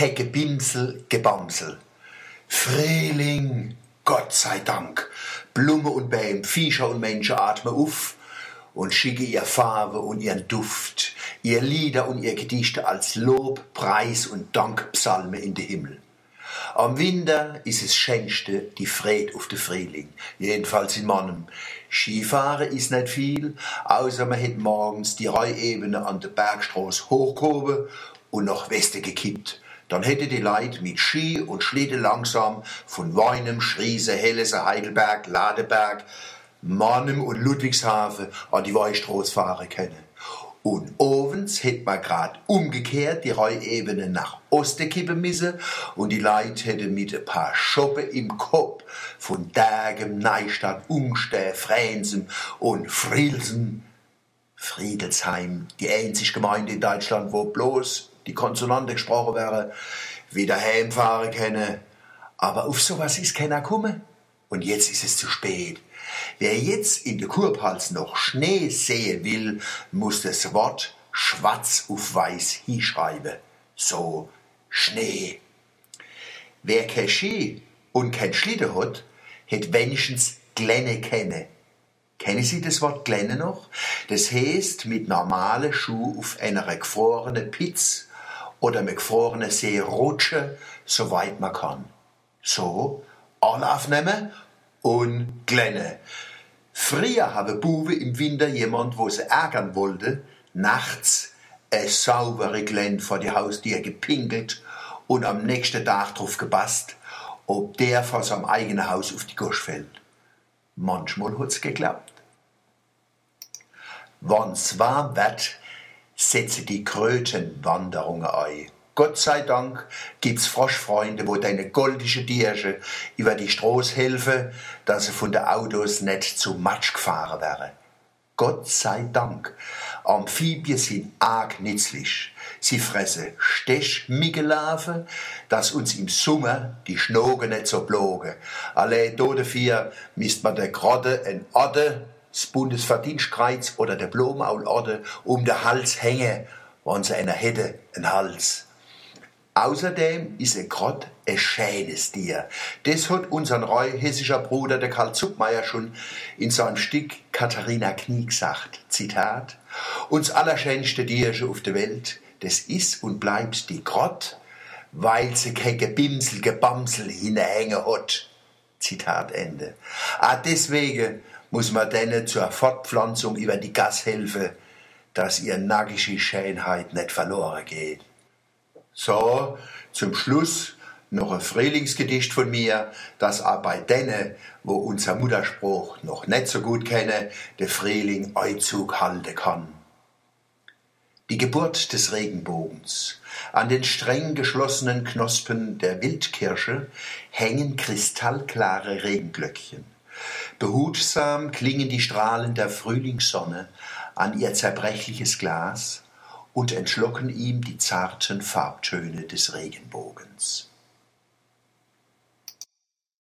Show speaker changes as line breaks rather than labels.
kecke Bimsel, Gebamsel. Frühling, Gott sei Dank. Blume und Bäum, Viecher und Menschen atmen auf und schicke ihr Farbe und ihren Duft, ihr Lieder und ihr Gedichte als Lob, Preis und Dankpsalme in den Himmel. Am Winter ist es schönste die Fred auf den Frühling, jedenfalls in Mannem. Skifahren ist nicht viel, außer man hat morgens die Reuebene an der Bergstraße hochgehoben und nach Westen gekippt. Dann hätte die Leute mit Ski und Schlitten langsam von Weinem, Schriese, Hellese, Heidelberg, Ladeberg, Mannem und Ludwigshafen an die Weichstraße fahren können. Und ovens hätt man grad umgekehrt die Reuebene nach Osten kippen müssen und die Leute hätten mit ein paar Schoppen im Kopf von Dagem, Neustadt, Umsteh, Fränsen und Frielsen, Friedelsheim, die einzige Gemeinde in Deutschland, wo bloß die Konsonante gesprochen wäre, wieder heimfahren können. Aber auf sowas ist keiner gekommen. Und jetzt ist es zu spät. Wer jetzt in der Kurpals noch Schnee sehen will, muss das Wort schwarz auf weiß hinschreiben. So Schnee. Wer kein Ski und kein Schlitten hat, hat wenigstens Glenne kennen. Kennen Sie das Wort Glenne noch? Das heißt, mit normalen Schuh auf einer gefrorenen Pitz oder mit gefrorenen See rutschen, soweit man kann. So, alle aufnehmen und Glenne. Früher habe Buwe im Winter jemand, wo sie ärgern wollte, nachts eine saubere Glenn vor die Haustür gepinkelt und am nächsten Tag drauf gepasst, ob der vor seinem eigenen Haus auf die Gosch fällt. Manchmal hat's geklappt. Wann's warm wird, setze die Krötenwanderungen ein. Gott sei Dank gibt's Froschfreunde, wo deine goldische Diersche über die Straße helfen, dass sie von den Autos nicht zu Matsch gefahren wären. Gott sei Dank. Amphibien sind arg nützlich. Sie fressen Stechmiggellarven, dass uns im Sommer die Schnogen nicht so blogen. Allein dafür misst man der gerade ein Orde, das Bundesverdienstkreuz oder der Blomaulorde um den Hals hängen, wenn sie einer hätte, einen Hals. Außerdem ist er grad ein schönes Tier. Das hat unser hessischer Bruder, der Karl Zuckmeier, schon in seinem Stück Katharina Knie gesagt. Zitat. Uns allerschönste Tierche auf der Welt, das ist und bleibt die Grott, weil sie kein Gebimsel, Gebamsel hinhängen hat. Zitat Ende. Ah, deswegen muss man denen zur Fortpflanzung über die Gas helfen, dass ihr nagische Schönheit nicht verloren geht. So, zum Schluss noch ein Frühlingsgedicht von mir, das auch bei denen, wo unser Mutterspruch noch nicht so gut kennen, der Frühling Einzug halten kann. Die Geburt des Regenbogens. An den streng geschlossenen Knospen der Wildkirsche hängen kristallklare Regenglöckchen. Behutsam klingen die Strahlen der Frühlingssonne an ihr zerbrechliches Glas und entschlocken ihm die zarten Farbtöne des Regenbogens.